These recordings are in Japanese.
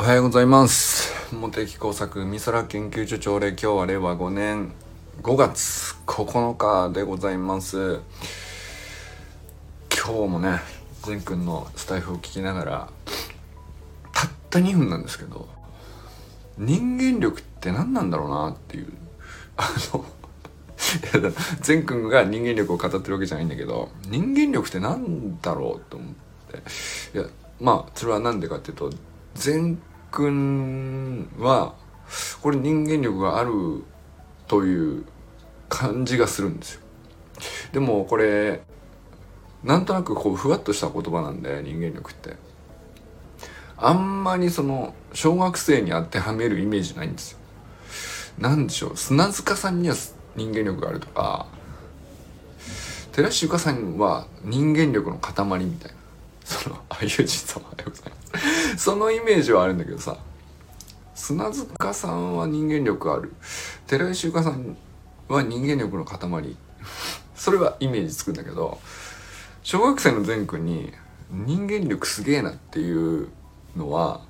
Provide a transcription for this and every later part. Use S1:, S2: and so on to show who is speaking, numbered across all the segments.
S1: おはようございます。茂木工作美空研究所長令今日は令和5年5月9日でございます。今日もね善くんのスタイフを聞きながらたった2分なんですけど人間力って何なんだろうなっていうあの善くんが人間力を語ってるわけじゃないんだけど人間力って何だろうと思って。いやまあそれは何でかっていうと善くんはこれ人間力があるという感じがするんですよ。でもこれなんとなくこうふわっとした言葉なんで人間力って。あんまりその小学生に当てはめるイメージないんですよ。なんでしょう砂塚さんには人間力があるとか寺石ゆかさんは人間力の塊みたいな。そのあゆじさんおはようございます。そのイメージはあるんだけどさ砂塚さんは人間力ある。寺石ゆかさんは人間力の塊。それはイメージつくんだけど小学生の善くんに人間力すげえなっていうのは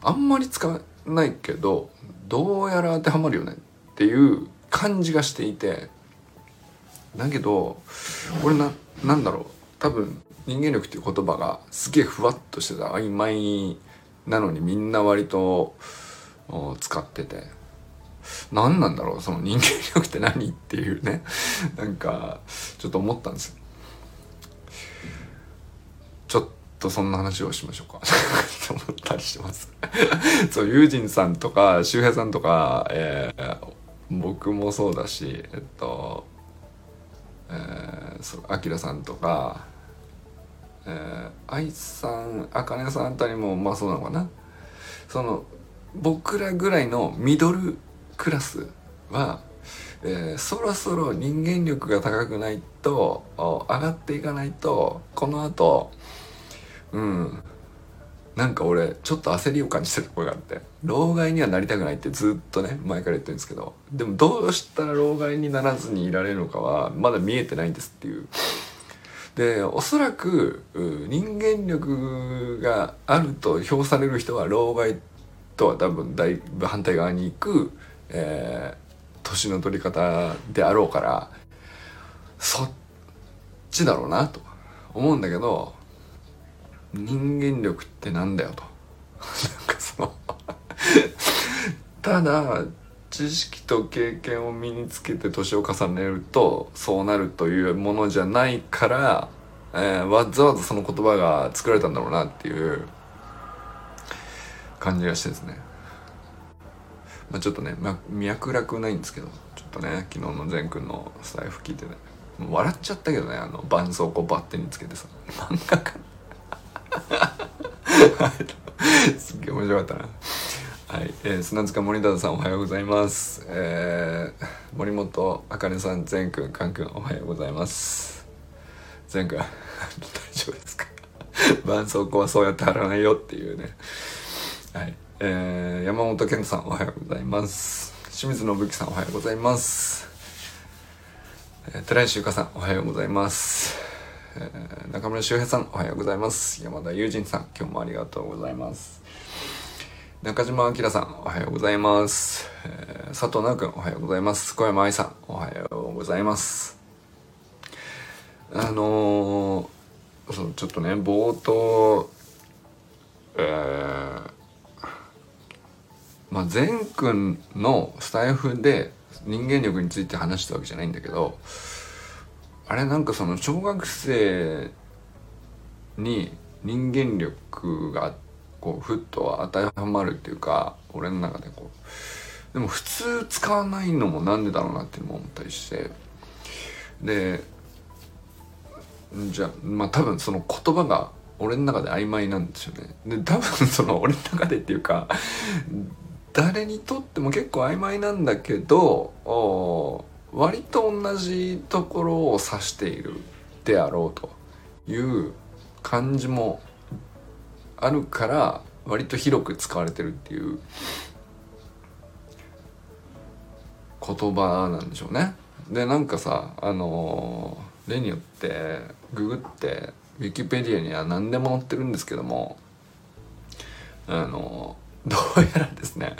S1: あんまり使わないけどどうやら当てはまるよねっていう感じがしていて。だけど俺ななんだろう。多分人間力っていう言葉がすげえふわっとしてた曖昧なのにみんな割と使ってて。何なんだろうその人間力って何っていうね。なんかちょっと思ったんです。よちょっとそんな話をしましょうか。と思ったりします。そうユージンさんとか周平さんとか、えー、僕もそうだしえっとえー、そうアキラさんとかえー、愛さんあかねさんあたりもまあそうなのかな。その僕らぐらいのミドルクラスは、えー、そろそろ人間力が高くないと上がっていかないとこのあとうんなんか俺ちょっと焦りを感じてるところがあって老害にはなりたくないってずっとね前から言ってるんですけどでもどうしたら老害にならずにいられるのかはまだ見えてないんですっていう。でおそらく人間力があると評される人は老害とは多分だいぶ反対側に行く、えー、年の取り方であろうからそっちだろうなと思うんだけど人間力ってなんだよと。なんかそのただ知識と経験を身につけて年を重ねるとそうなるというものじゃないから、えー、わざわざその言葉が作られたんだろうなっていう感じがしてですね、まあ、ちょっとね、ま、脈絡ないんですけどちょっとね昨日の善くんのスタイフ聞いてね笑っちゃったけどねあの絆創膏バッテンにつけてさ。漫画家。すっげえ面白かったな。はい、えー、砂塚森田さんおはようございます。えー、森本あかねさん、善くん、かんくんおはようございます。善くん、大丈夫ですか？絆創膏はそうやって貼らないよっていうね。はい、えー、山本健さんおはようございます。清水信之さんおはようございます。えー、寺石ゆかさんおはようございます。えー、中村修平さんおはようございます。山田友人さん今日もありがとうございます。中島明さん、おはようございます。えー、佐藤直くん、おはようございます。小山愛さん、おはようございます。あのー、そうちょっとね、冒頭、えー、まあ、善くんのスタイフで人間力について話したわけじゃないんだけど、あれなんかその小学生に人間力があって、こうふっと当てはまるっていうか俺の中でこうでも普通使わないのもなんでだろうなっていうのも思ったりして。でじゃあまあ多分その言葉が俺の中で曖昧なんですよね。で多分その俺の中でっていうか誰にとっても結構曖昧なんだけど割と同じところを指しているであろうという感じもあるから割と広く使われてるっていう言葉なんでしょうね。でなんかさあの例によってググってウィキペディアには何でも載ってるんですけどもあのどうやらですね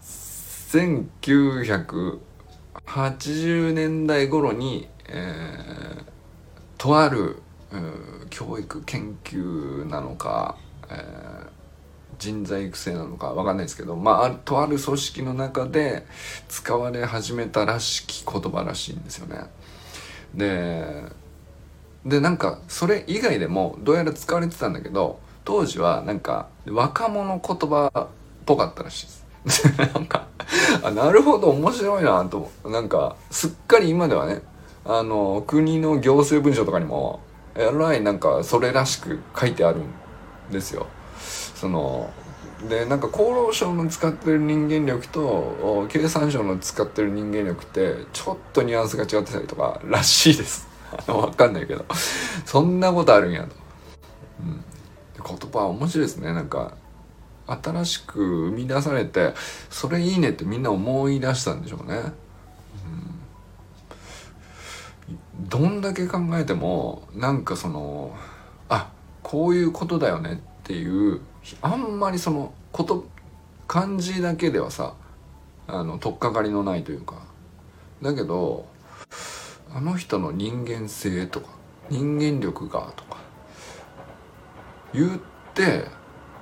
S1: 1980年代頃に、えー、とある教育研究なのか、えー、人材育成なのか分かんないですけどまあとある組織の中で使われ始めたらしき言葉らしいんですよね。ででなんかそれ以外でもどうやら使われてたんだけど当時はなんか若者言葉っぽかったらしいです。なんかあなるほど面白いなとなんかすっかり今ではねあの国の行政文書とかにもえらいなんかそれらしく書いてあるんですよ。そのでなんか厚労省の使ってる人間力と経産省の使ってる人間力ってちょっとニュアンスが違ってたりとからしいです。わかんないけどそんなことあるんやと。うん、言葉は面白いですねなんか新しく生み出されてそれいいねってみんな思い出したんでしょうね。うんどんだけ考えてもなんかそのこういうことだよねっていうあんまりそのこと漢字だけではさあの取っかかりのないというか。だけどあの人の人間性とか人間力がとか言って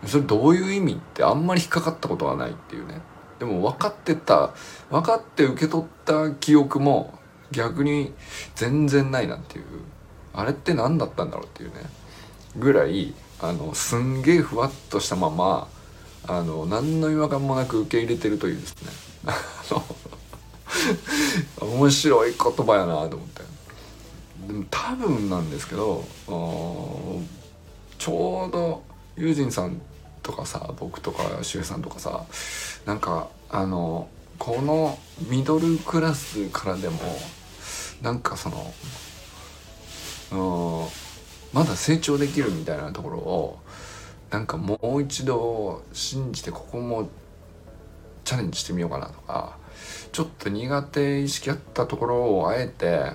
S1: それどういう意味ってあんまり引っかかったことはないっていうね。でも分かってた分かって受け取った記憶も逆に全然ないなっていう。あれって何だったんだろうっていうね。ぐらいあのすんげえふわっとしたままあの何の違和感もなく受け入れてるというですね。面白い言葉やなと思って。でも多分なんですけどちょうどユージンさんとかさ僕とかシュウさんとかさなんかあのこのミドルクラスからでもなんかそのうんまだ成長できるみたいなところをなんかもう一度信じてここもチャレンジしてみようかなとかちょっと苦手意識あったところをあえて、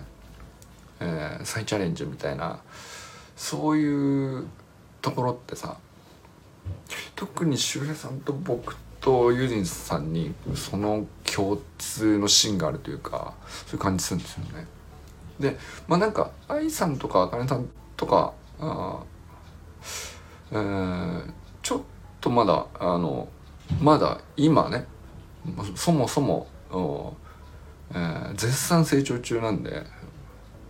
S1: えー、再チャレンジみたいなそういうところってさ特に周平さんと僕とユージンさんにその共通の芯があるというかそういう感じするんですよね。でまあなんか愛さんとかあかねさんとかあ、えー、ちょっとまだあのまだ今ねそもそも、えー、絶賛成長中なんで、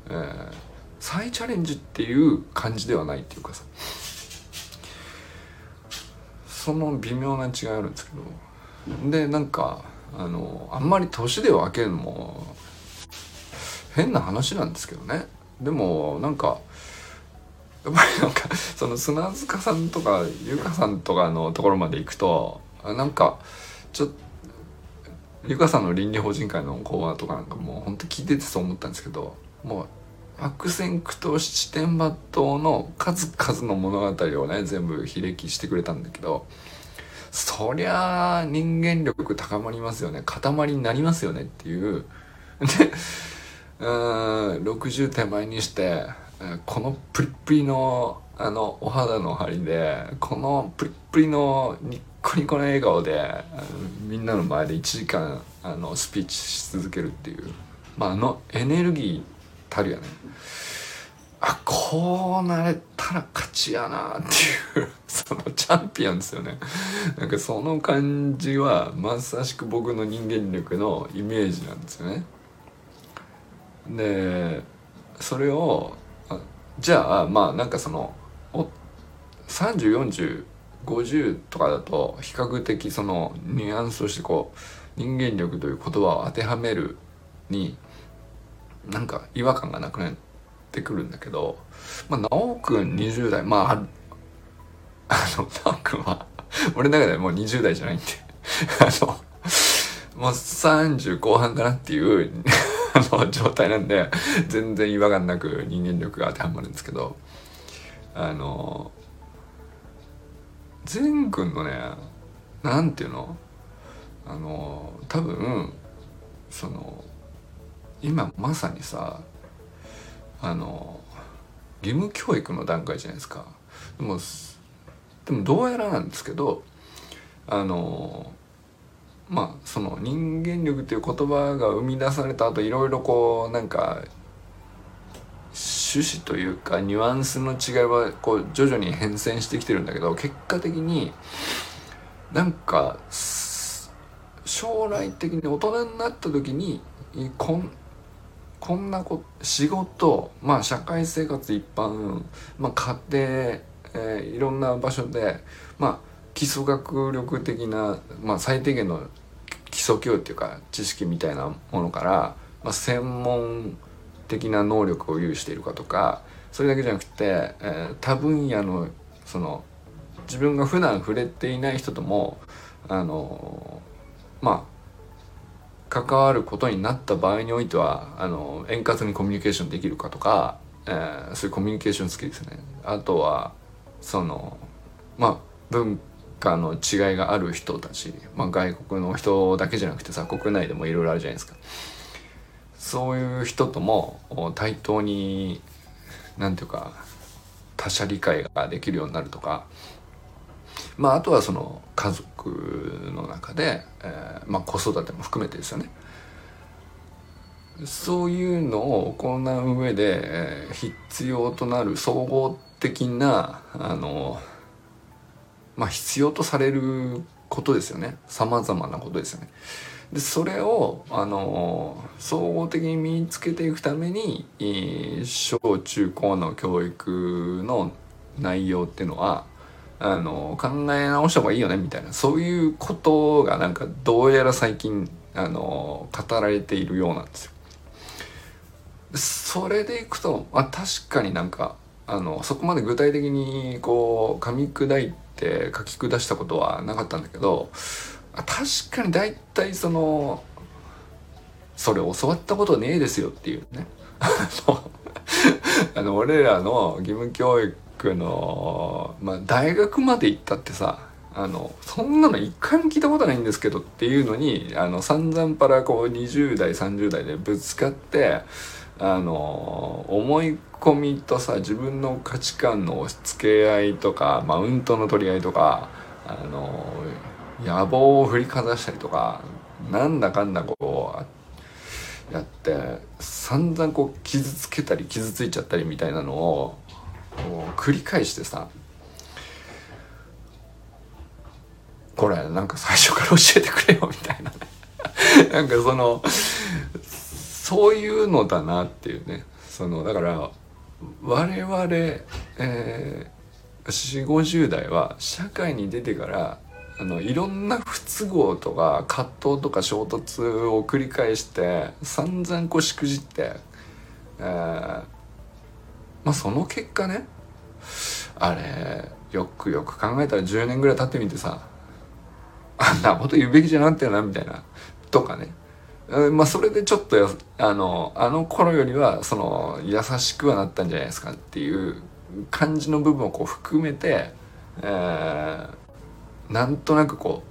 S1: えー、再チャレンジっていう感じではないっていうかさその微妙な違いあるんですけどでなんかあのあんまり年で分けるのも変な話なんですけどね。でもなんかやっぱりなんかその砂塚さんとか優香さんとかのところまで行くとなんかちょっと優香さんの倫理法人会の講話とかなんかもうほんと聞いててそう思ったんですけどもう悪戦苦闘七天抜刀の数々の物語をね全部披歴してくれたんだけどそりゃあ人間力高まりますよね。塊になりますよねっていう。でうん60手前にしてこのプリップリのあのお肌の張りでこのプリップリのニッコニコの笑顔でみんなの前で1時間あのスピーチし続けるっていう、まあ、あのエネルギーたるやね。あこうなれたら勝ちやなっていうそのチャンピオンですよね。なんかその感じはまさしく僕の人間力のイメージなんですよね。でそれをじゃあまあなんかその304050とかだと比較的そのニュアンスとしてこう人間力という言葉を当てはめるになんか違和感がなくなってくるんだけどまあ直くん20代まあ あの直くんは俺の中ではもう20代じゃないんであのもう30後半かなっていうの状態なんで全然違和感なく人間力が当てはまるんですけどあの善くんのねなんていうの？あの多分その今まさにさあの義務教育の段階じゃないですか。でもでもどうやらなんですけどあのまあその人間力っていう言葉が生み出された後いろいろこうなんか趣旨というかニュアンスの違いはこう徐々に変遷してきてるんだけど結果的になんか将来的に大人になった時にこんこんなこ仕事まあ社会生活一般、まあ、家庭、えー、いろんな場所でまあ基礎学力的な、まあ、最低限の基礎教育っていうか知識みたいなものから、まあ、専門的な能力を有しているかとかそれだけじゃなくて、えー、多分野のその自分が普段触れていない人ともあのまあ関わることになった場合においてはあの円滑にコミュニケーションできるかとか、えー、そういうコミュニケーション好きですね。あとはそのまあ文化の違いがある人たち、まあ、外国の人だけじゃなくてさ国内でもいろいろあるじゃないですか。そういう人とも対等に何て言うか他者理解ができるようになるとかまああとはその家族の中で、えー、まあ、子育ても含めてですよねそういうのを行う上で、えー、必要となる総合的なあのまあ必要とされることですよねさまざまなことですよね。でそれをあの総合的に身につけていくために小中高の教育の内容っていうのはあの考え直した方がいいよねみたいなそういうことがなんかどうやら最近あの語られているようなんですよ。それでいくとあ確かになんかあのそこまで具体的にこう噛み砕いて書き下したことはなかったんだけど確かに大体そのそれ教わったことねえですよっていうね。あの俺らの義務教育の、まあ、大学まで行ったってさあのそんなの一回も聞いたことないんですけどっていうのにあの散々パラこう20代30代でぶつかってあの思い込みとさ自分の価値観の押し付け合いとかマウントの取り合いとかあの野望を振りかざしたりとかなんだかんだこうやって散々こう傷つけたり傷ついちゃったりみたいなのをこう繰り返してさこれなんか最初から教えてくれよみたいな なんかそのそういうのだなっていうね。そのだから我々、えー、4 5 0代は社会に出てからあのいろんな不都合とか葛藤とか衝突を繰り返して散々こうしくじって、えー、まあその結果ねあれよくよく考えたら10年ぐらい経ってみてさあんなこと言うべきじゃなかったよなみたいなとかね。まあそれでちょっとあのあの頃よりはその優しくはなったんじゃないですかっていう感じの部分をこう含めて、えー、なんとなくこ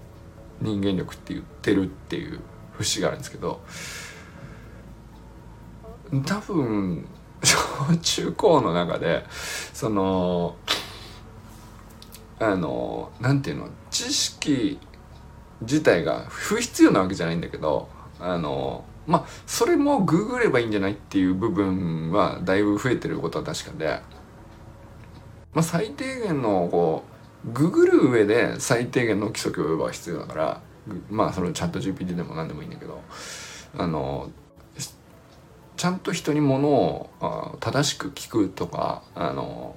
S1: う人間力って言ってるっていう節があるんですけど多分小中高の中でそのあのなんていうの知識自体が不必要なわけじゃないんだけどあのまあそれもググればいいんじゃないっていう部分はだいぶ増えてることは確かで、まあ、最低限のこうググる上で最低限の規則をは必要だからまあそれチャット GPT でも何でもいいんだけどあのちゃんと人にものを正しく聞くとかあの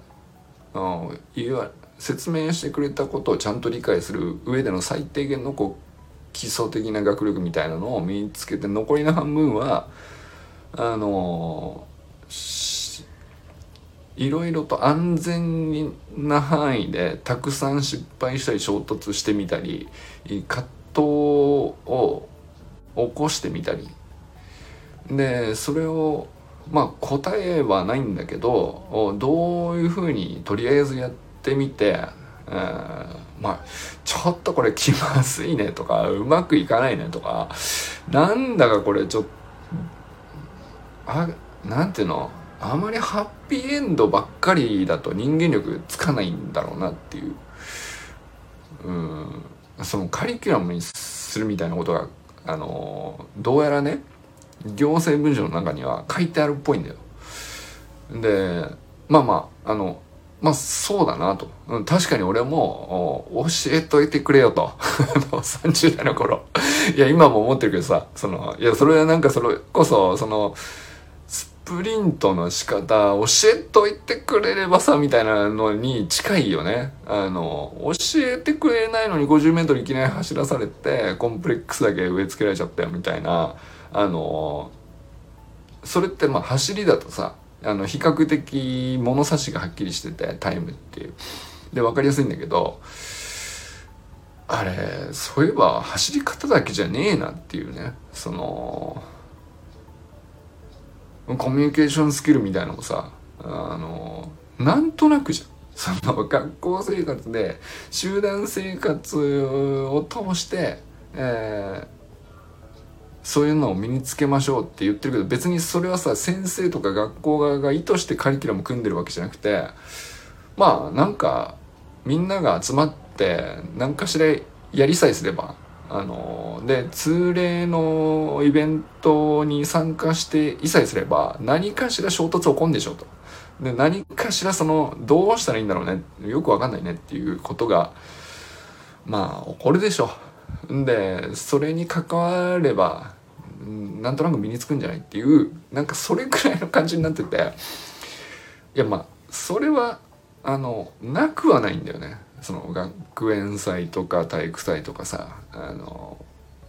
S1: いわ説明してくれたことをちゃんと理解する上での最低限のこう基礎的な学力みたいなのを身につけて残りの半分はあのいろいろと安全な範囲でたくさん失敗したり衝突してみたり葛藤を起こしてみたり。でそれをまあ答えはないんだけどどういうふうにとりあえずやってみて、えー、まあちょっとこれ気まずいねとかうまくいかないねとかなんだかこれちょっとあなんていうのあまりハッピーエンドばっかりだと人間力つかないんだろうなっていううんそのカリキュラムにするみたいなことがあのどうやらね行政文書の中には書いてあるっぽいんだよ。でまあまああのまあそうだなと、うん、確かに俺も教えといてくれよと。30代の頃。いや今も思ってるけどさそのいやそれはなんかそれこそそのスプリントの仕方教えといてくれればさみたいなのに近いよね。あの教えてくれないのに 50m いきなり走らされてコンプレックスだけ植え付けられちゃったよみたいな。あのそれってまあ走りだとさあの比較的物差しがはっきりしててタイムっていう。で分かりやすいんだけどあれそういえば走り方だけじゃねえなっていうね。そのコミュニケーションスキルみたいのもさあのなんとなくじゃん。その学校生活で集団生活を通して、えーそういうのを身につけましょうって言ってるけど別にそれはさ先生とか学校側が意図してカリキュラム組んでるわけじゃなくてまあなんかみんなが集まって何かしらやりさえすればあので通例のイベントに参加していさえすれば何かしら衝突起こんでしょうと。で何かしらそのどうしたらいいんだろうねよくわかんないねっていうことがまあ起こるでしょう。でそれに関わればなんとなく身につくんじゃないっていうなんかそれくらいの感じになってて。いやまあそれはあのなくはないんだよね。その学園祭とか体育祭とかさあの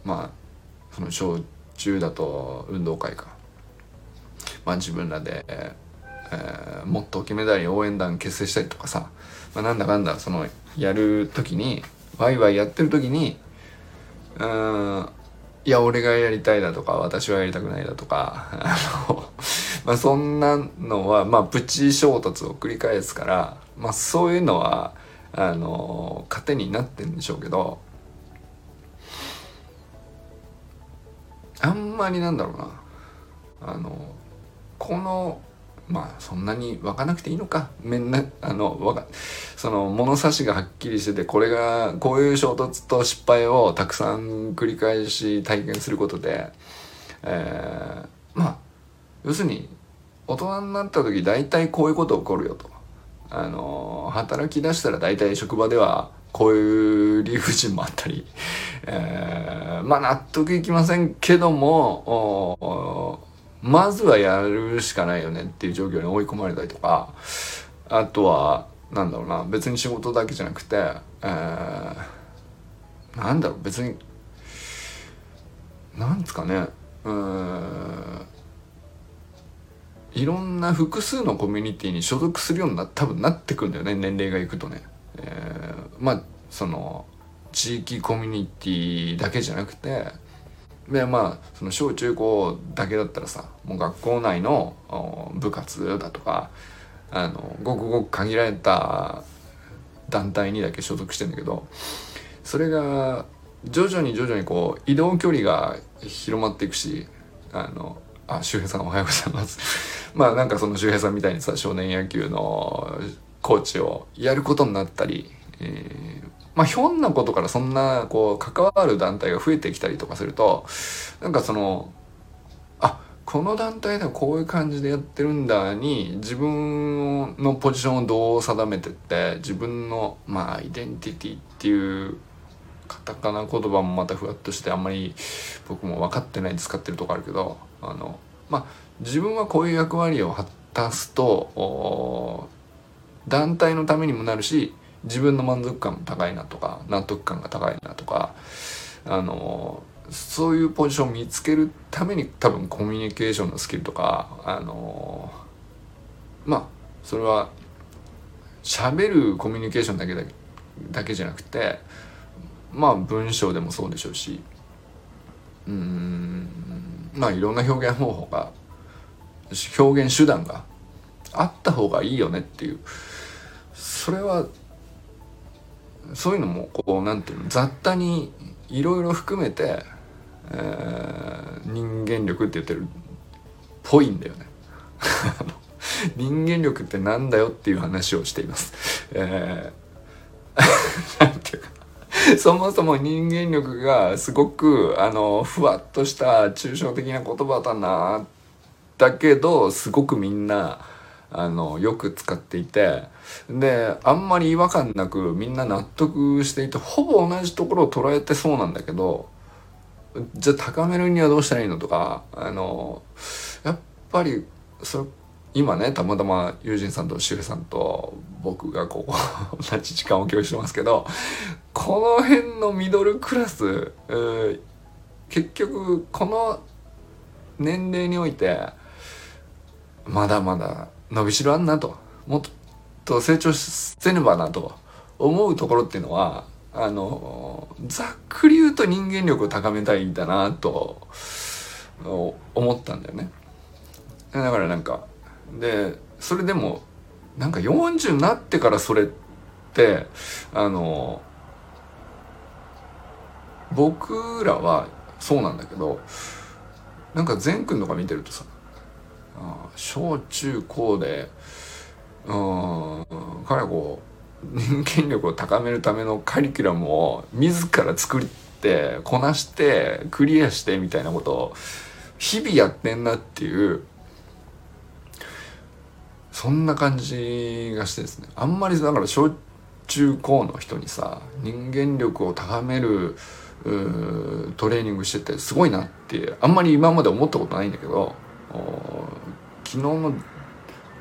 S1: まあその小中だと運動会か。まあ自分らで、えー、もっと金メダル応援団結成したりとかさ、まあ、なんだかんだそのやる時にワイワイやってる時にうん。いや俺がやりたいだとか私はやりたくないだとか あの まあそんなのはまあプチ衝突を繰り返すからまあそういうのはあの糧になってるんでしょうけどあんまりなんだろうな。あのこのまあそんなに分かなくていいのかめんなあのわかその物差しがはっきりしててこれがこういう衝突と失敗をたくさん繰り返し体験することで、えー、まあ要するに大人になった時大体こういうこと起こるよと。あの働き出したら大体職場ではこういう理不尽もあったり、えー、まあ納得いきませんけどもまずはやるしかないよねっていう状況に追い込まれたりとかあとはなんだろうな別に仕事だけじゃなくて、えー、なんだろう別になんですかねうんいろんな複数のコミュニティに所属するようにな多分なってくんだよね年齢がいくとね。えー、まあその地域コミュニティだけじゃなくてでまあその小中高だけだったらさもう学校内の部活だとかあのごくごく限られた団体にだけ所属してんだけどそれが徐々に徐々にこう移動距離が広まっていくしあのあ周平さんおはようございます。まあなんかその周平さんみたいにさ少年野球のコーチをやることになったり、えー、まあ、ひょんなことからそんな、こう、関わる団体が増えてきたりとかすると、なんかその、あ、この団体ではこういう感じでやってるんだに、自分のポジションをどう定めてって、自分の、まあ、アイデンティティっていうカタカナ言葉もまたふわっとしてあんまり僕も分かってないで使ってるとこあるけどあのまあ自分はこういう役割を果たすと団体のためにもなるし自分の満足感も高いなとか納得感が高いなとかあのそういうポジションを見つけるために多分コミュニケーションのスキルとかあのまあそれは喋るコミュニケーションだけだだけじゃなくてまあ文章でもそうでしょうしうんまあいろんな表現方法が表現手段があった方がいいよねっていうそれはそういうのもこうなんていうの雑多にいろいろ含めて、えー、人間力って言ってるっぽいんだよね。人間力ってなんだよっていう話をしています。えー、ていうかそもそも人間力がすごくあのふわっとした抽象的な言葉だなだけどすごくみんなあのよく使っていてであんまり違和感なくみんな納得していてほぼ同じところを捉えてそうなんだけどじゃあ高めるにはどうしたらいいのとかあのやっぱりそれ今ねたまたま友人さんとしげさんと僕がこう同じ時間を共有してますけどこの辺のミドルクラス、えー、結局この年齢においてまだまだ伸びしろあんなともっと成長せねばなと思うところっていうのはあのざっくり言うと人間力を高めたいんだなと思ったんだよね。だからなんかでそれでもなんか40になってからそれってあの僕らはそうなんだけどなんか善くんとか見てるとさ小中高でうん彼はこう人間力を高めるためのカリキュラムを自ら作ってこなしてクリアしてみたいなことを日々やってんなっていうそんな感じがしてですね。あんまりだから小中高の人にさ人間力を高めるトレーニングしててすごいなってあんまり今まで思ったことないんだけど昨日の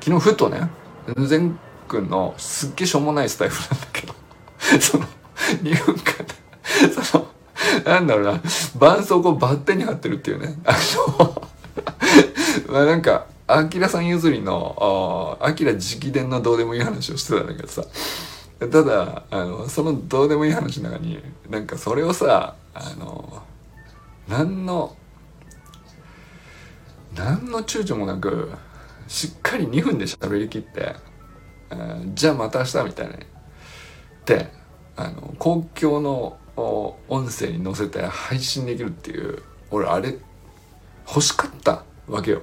S1: 昨日ふとね全くんのすっげえしょうもないスタイルなんだけど その2分間そのなんだろうな絆創膏バッテンに貼ってるっていうねあの まあなんかアキラさん譲りのアキラ直伝のどうでもいい話をしてたんだけどさただあのそのどうでもいい話の中になんかそれをさあの何の何の躊躇もなくしっかり2分で喋りきって、えー、じゃあまた明日みたいなであの公共の音声に載せて配信できるっていう俺あれ欲しかったわけよ。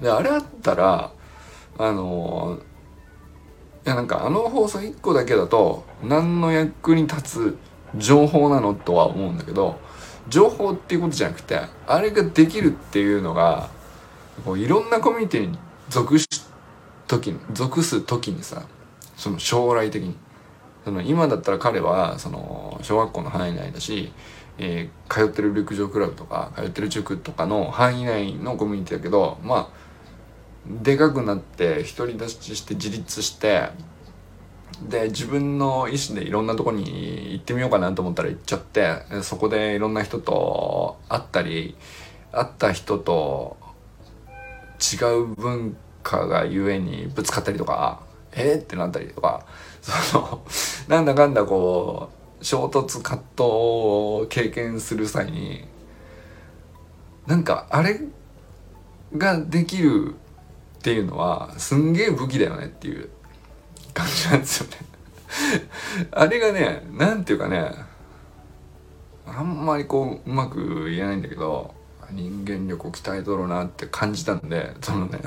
S1: であれあったらあのいやなんかあの放送1個だけだと何の役に立つ情報なのとは思うんだけど情報っていうことじゃなくてあれができるっていうのがこういろんなコミュニティに属し時に属す時にさその将来的に。その今だったら彼はその小学校の範囲内だし、えー、通ってる陸上クラブとか通ってる塾とかの範囲内のコミュニティだけどまあでかくなって独り立ちして自立してで自分の意思でいろんなとこに行ってみようかなと思ったら行っちゃってそこでいろんな人と会ったり会った人と違う文化がゆえにぶつかったりとかえ？ー、ってなったりとかそのなんだかんだこう衝突葛藤を経験する際になんかあれができるっていうのはすんげえ武器だよねっていう感じなんですよね。あれがね何ていうかねあんまりこううまく言えないんだけど人間力を鍛えとるなって感じたんでそのね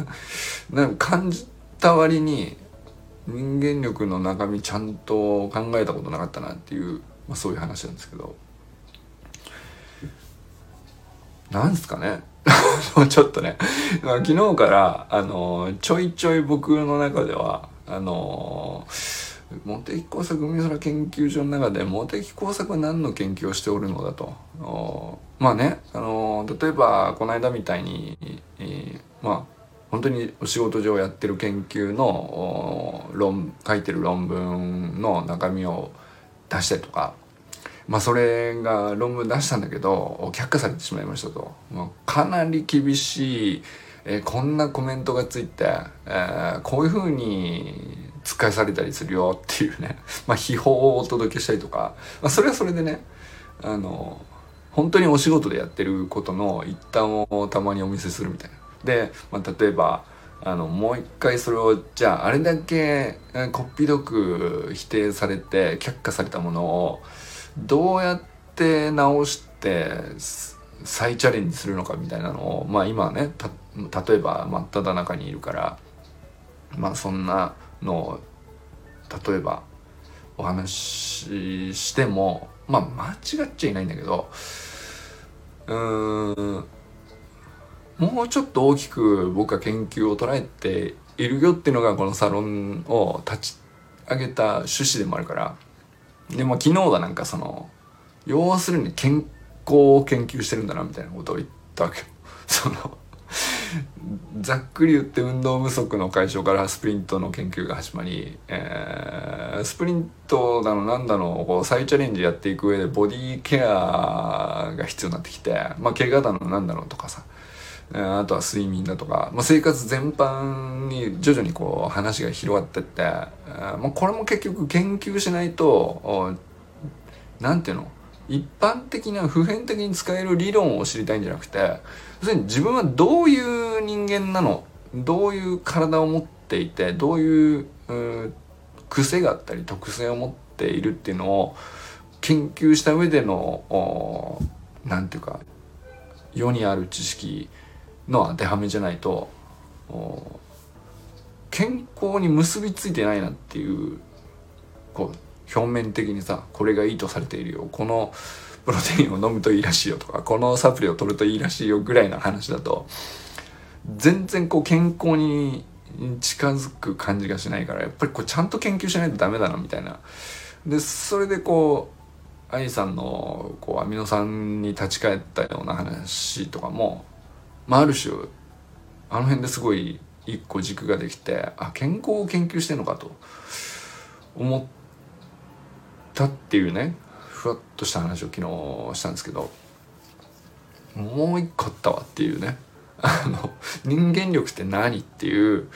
S1: なんか感じた割に人間力の中身ちゃんと考えたことなかったなっていう、まあ、そういう話なんですけど。なんすかね。ちょっとね。昨日からあのちょいちょい僕の中ではあの茂木工作海空研究所の中で茂木工作は何の研究をしておるのだと。まあねあの例えばこの間みたいに、えー、まあ本当にお仕事上やってる研究の論書いてる論文の中身を出したりとかまあそれが論文出したんだけど却下されてしまいましたと、まあ、かなり厳しい、えー、こんなコメントがついて、えー、こういうふうに突っされたりするよっていうね、まあ、秘宝をお届けしたりとか、まあ、それはそれでねあの本当にお仕事でやってることの一端をたまにお見せするみたいな。で、まあ、例えばあのもう一回それをじゃああれだけこっぴどく否定されて却下されたものをどうやって直して再チャレンジするのかみたいなのをまあ今ねた例えば真っ只中にいるからまあそんなのを例えばお話ししてもまあ間違っちゃいないんだけどうーんもうちょっと大きく僕は研究を捉えているよっていうのがこのサロンを立ち上げた趣旨でもあるからでも昨日はなんかその要するに健康を研究してるんだなみたいなことを言ったわけよ。そのざっくり言って運動不足の解消からスプリントの研究が始まり、えー、スプリントだのなんだのこう再チャレンジやっていく上でボディケアが必要になってきてまあ怪我だのなんだのとかさあとは睡眠だとか、まあ、生活全般に徐々にこう話が広がってって、まあ、これも結局研究しないと何ていうの？一般的な普遍的に使える理論を知りたいんじゃなくて要するに自分はどういう人間なの？どういう体を持っていてどういうう癖があったり特性を持っているっていうのを研究した上での何て言うか世にある知識の当てはめじゃないと健康に結びついてないなっていうこう表面的にさこれがいいとされているよ。このプロテインを飲むといいらしいよとかこのサプリを取るといいらしいよぐらいの話だと全然こう健康に近づく感じがしないからやっぱりこうちゃんと研究しないとダメだなみたいな。でそれでこう愛さんのこうアミノ酸に立ち返ったような話とかもまあ、ある種あの辺ですごい一個軸ができてあ健康を研究してんのかと思ったっていうねふわっとした話を昨日したんですけどもう一個あったわっていうね。あの人間力って何っていう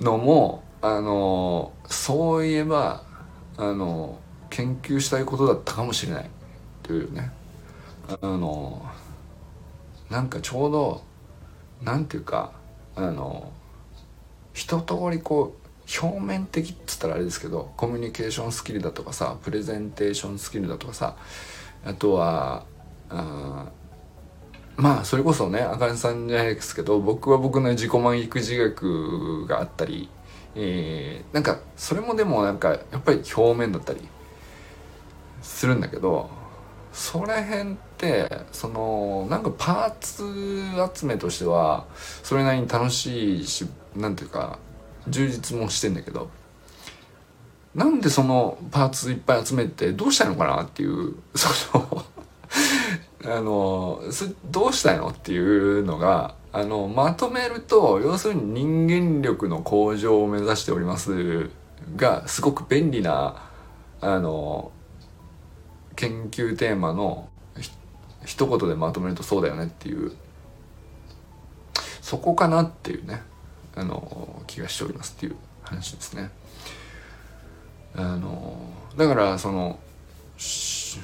S1: のもあのそういえばあの研究したいことだったかもしれないというね。あのなんかちょうど何て言うかあの一通りこう表面的っつったらあれですけどコミュニケーションスキルだとかさプレゼンテーションスキルだとかさあとはあまあそれこそねあかねさんじゃないですけど僕は僕の自己満育児学があったり、えー、なんかそれもでもなんかやっぱり表面だったりするんだけどそれ辺ってそのなんかパーツ集めとしてはそれなりに楽しいしなんていうか充実もしてんだけどなんでそのパーツいっぱい集めてどうしたいのかなっていう そのあのどうしたいのっていうのがあのまとめると要するに人間力の向上を目指しておりますがすごく便利なあの研究テーマの一言でまとめるとそうだよねっていうそこかなっていうね。あの気がしておりますっていう話ですね。あのだからその周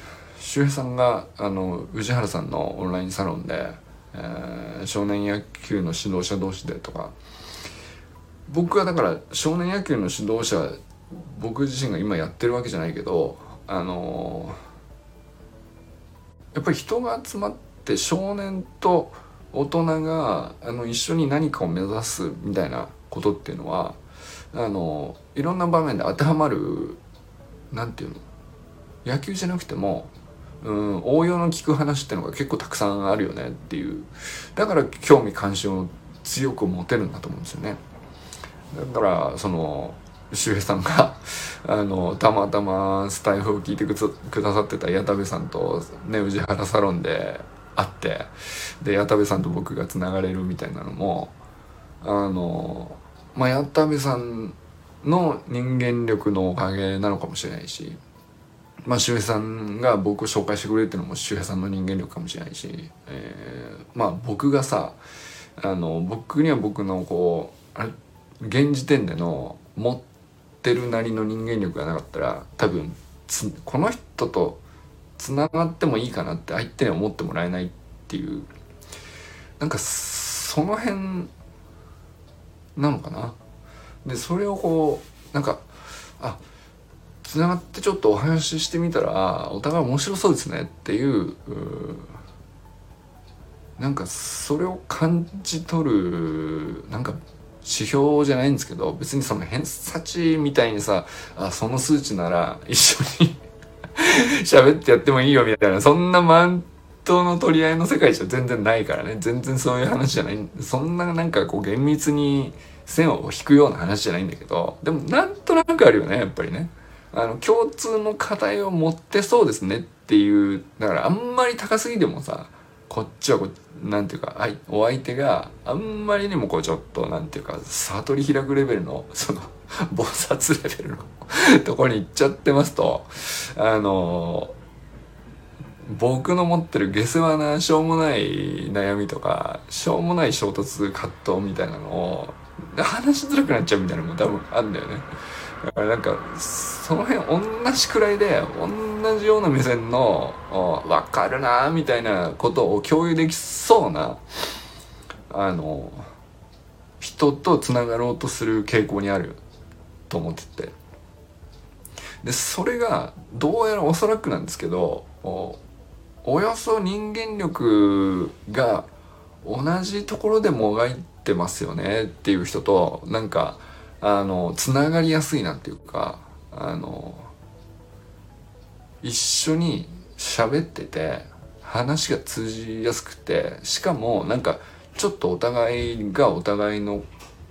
S1: 平さんがあの宇治原さんのオンラインサロンで、えー、少年野球の指導者同士でとか僕はだから少年野球の指導者僕自身が今やってるわけじゃないけどあのやっぱり人が集まって少年と大人があの一緒に何かを目指すみたいなことっていうのはあのいろんな場面で当てはまる何て言うの？野球じゃなくても、うん、応用の聞く話っていうのが結構たくさんあるよねっていうだから興味関心を強く持てるんだと思うんですよね。だからその周平さんが あのたまたまスタイフを聞いてくださってた矢田部さんとね宇治原サロンで会ってで矢田部さんと僕がつながれるみたいなのもあのまあ矢田部さんの人間力のおかげなのかもしれないしまあ周平さんが僕を紹介してくれるっていうのも周平さんの人間力かもしれないし、えー、まあ僕がさあの僕には僕のこうあれ現時点での持ってるなりの人間力がなかったら多分この人とつながってもいいかなって相手に思ってもらえないっていうなんかその辺なのかな。でそれをこうなんかあつながってちょっとお話ししてみたらお互い面白そうですねっていうなんかそれを感じ取るなんか指標じゃないんですけど別にその偏差値みたいにさあその数値なら一緒に 喋ってやってもいいよみたいな、そんなマウントの取り合いの世界じゃ全然ないからね。全然そういう話じゃない。そんななんかこう厳密に線を引くような話じゃないんだけど、でもなんとなくあるよね、やっぱりね。あの、共通の課題を持ってそうですねっていう、だからあんまり高すぎてもさ、こっちはこなんていうか、はい、お相手があんまりにもこうちょっとなんていうか悟り開くレベルのその 菩薩レベルのとこに行っちゃってますとあの僕の持ってる下世話なしょうもない悩みとかしょうもない衝突葛藤みたいなのを話しづらくなっちゃうみたいなのも多分あるんだよね。だからなんかその辺同じくらいで同じような目線の分かるなみたいなことを共有できそうなあの人とつながろうとする傾向にあると思ってて。でそれがどうやらおそらくなんですけどおよそ人間力が同じところでもがいてますよねっていう人となんかあのつながりやすいなっていうかあの一緒に喋ってて話が通じやすくてしかもなんかちょっとお互いがお互いの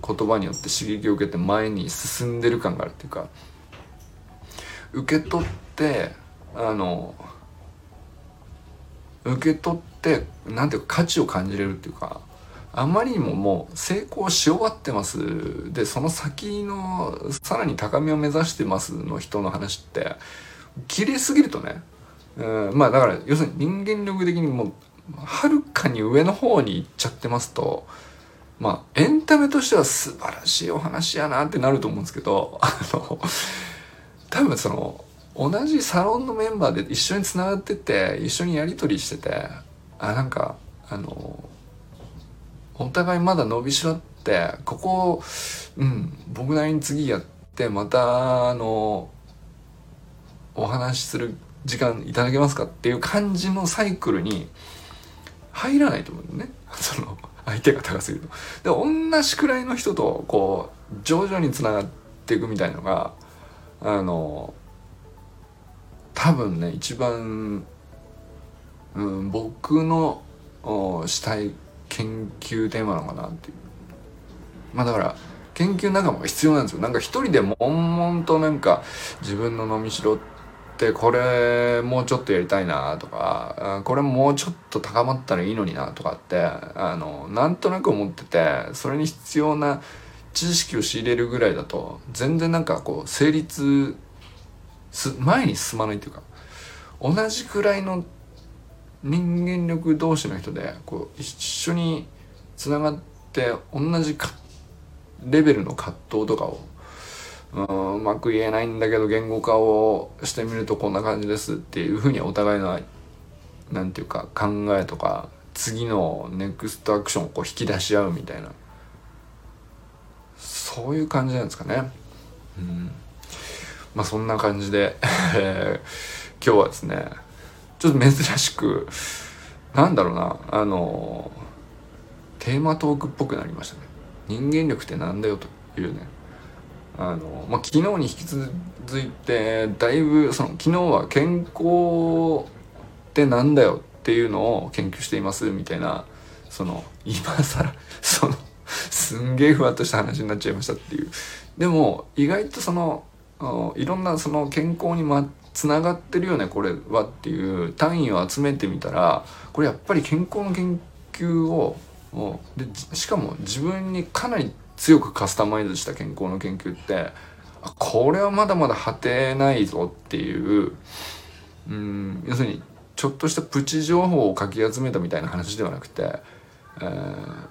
S1: 言葉によって刺激を受けて前に進んでる感があるっていうか受け取ってあの受け取ってなんていうか価値を感じれるっていうかあまりにももう成功し終わってます。でその先のさらに高みを目指してますの人の話って綺麗すぎるとねうんまあだから要するに人間力的にもうはるかに上の方に行っちゃってますとまあエンタメとしては素晴らしいお話やなってなると思うんですけどあの多分その同じサロンのメンバーで一緒につながってて一緒にやり取りしててあなんかあのお互いまだ伸びしろってここうん僕なりに次やってまたあのお話しする時間いただけますかっていう感じのサイクルに入らないと思うね。その相手が高すぎると。で同じくらいの人とこう徐々につながっていくみたいのがあの多分ね一番、うん、僕のしたい研究テーマなのかなっていうまあだから研究仲間が必要なんですよなんか一人で悶々となんか自分の飲みしろってこれもうちょっとやりたいなとかこれもうちょっと高まったらいいのになとかってあのなんとなく思っててそれに必要な知識を仕入れるぐらいだと全然なんかこう成立す前に進まないっていうか同じくらいの人間力同士の人でこう一緒につながって同じレベルの葛藤とかをうん。うまく言えないんだけど言語化をしてみるとこんな感じですっていうふうにお互いのなんていうか考えとか次のネクストアクションをこう引き出し合うみたいな。そういう感じなんですかね。うん。まあそんな感じで 今日はですねちょっと珍しくなんだろうなあのテーマトークっぽくなりましたね。人間力ってなんだよというね。あの、まあ、昨日に引き続いてだいぶその昨日は健康ってなんだよっていうのを研究していますみたいなその今更そのすんげえふわっとした話になっちゃいましたっていうでも意外とそのいろんなその健康にまつながってるよねこれはっていう単位を集めてみたらこれやっぱり健康の研究をでしかも自分にかなり強くカスタマイズした健康の研究ってこれはまだまだ果てないぞっていううん要するにちょっとしたプチ情報をかき集めたみたいな話ではなくて、えー、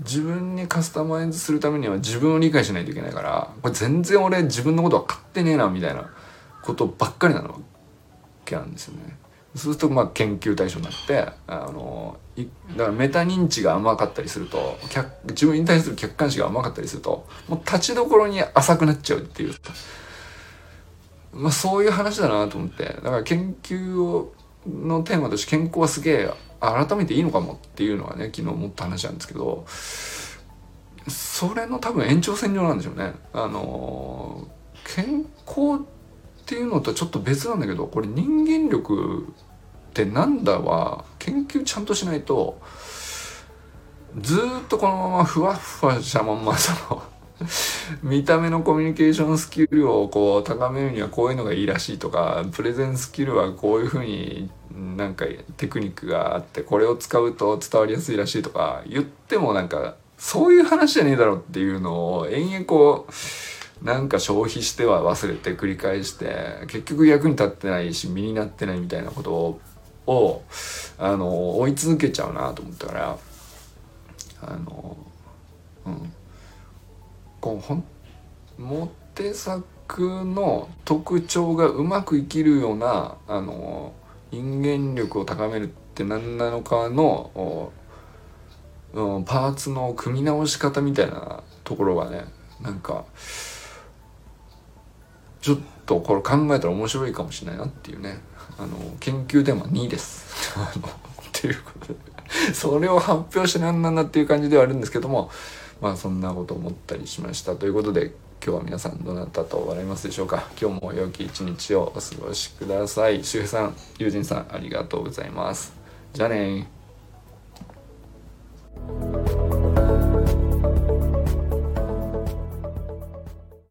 S1: 自分にカスタマイズするためには自分を理解しないといけないからこれ全然俺自分のこと分かってねえなみたいなことばっかりなわけなんですよね。そうするとまあ研究対象になってあのだからメタ認知が甘かったりすると客自分に対する客観視が甘かったりするともう立ちどころに浅くなっちゃうっていう、まあ、そういう話だなと思ってだから研究をのテーマとして健康はすげえ改めていいのかもっていうのはね昨日思った話なんですけどそれの多分延長線上なんでしょうね。あの健康っていうのとちょっと別なんだけどこれ人間力ってなんだは研究ちゃんとしないとずっとこのままふわふわしたまんまその見た目のコミュニケーションスキルをこう高めるにはこういうのがいいらしいとかプレゼンスキルはこういうふうになんかテクニックがあってこれを使うと伝わりやすいらしいとか言ってもなんかそういう話じゃねえだろっていうのを延々こうなんか消費しては忘れて繰り返して結局役に立ってないし身になってないみたいなことをあの追い続けちゃうなと思ったからあのうん。こうほんモテ作の特徴がうまく生きるようなあの人間力を高めるって何なのかの、うん、パーツの組み直し方みたいなところがねなんかちょっとこれ考えたら面白いかもしれないなっていうね。あの研究テーマ2です。ということで。それを発表して何なんだっていう感じではあるんですけどもまあそんなこと思ったりしましたということで今日は皆さんどなたと笑いますでしょうか。今日も良き一日をお過ごしください。周平さん友人さんありがとうございます。じゃあね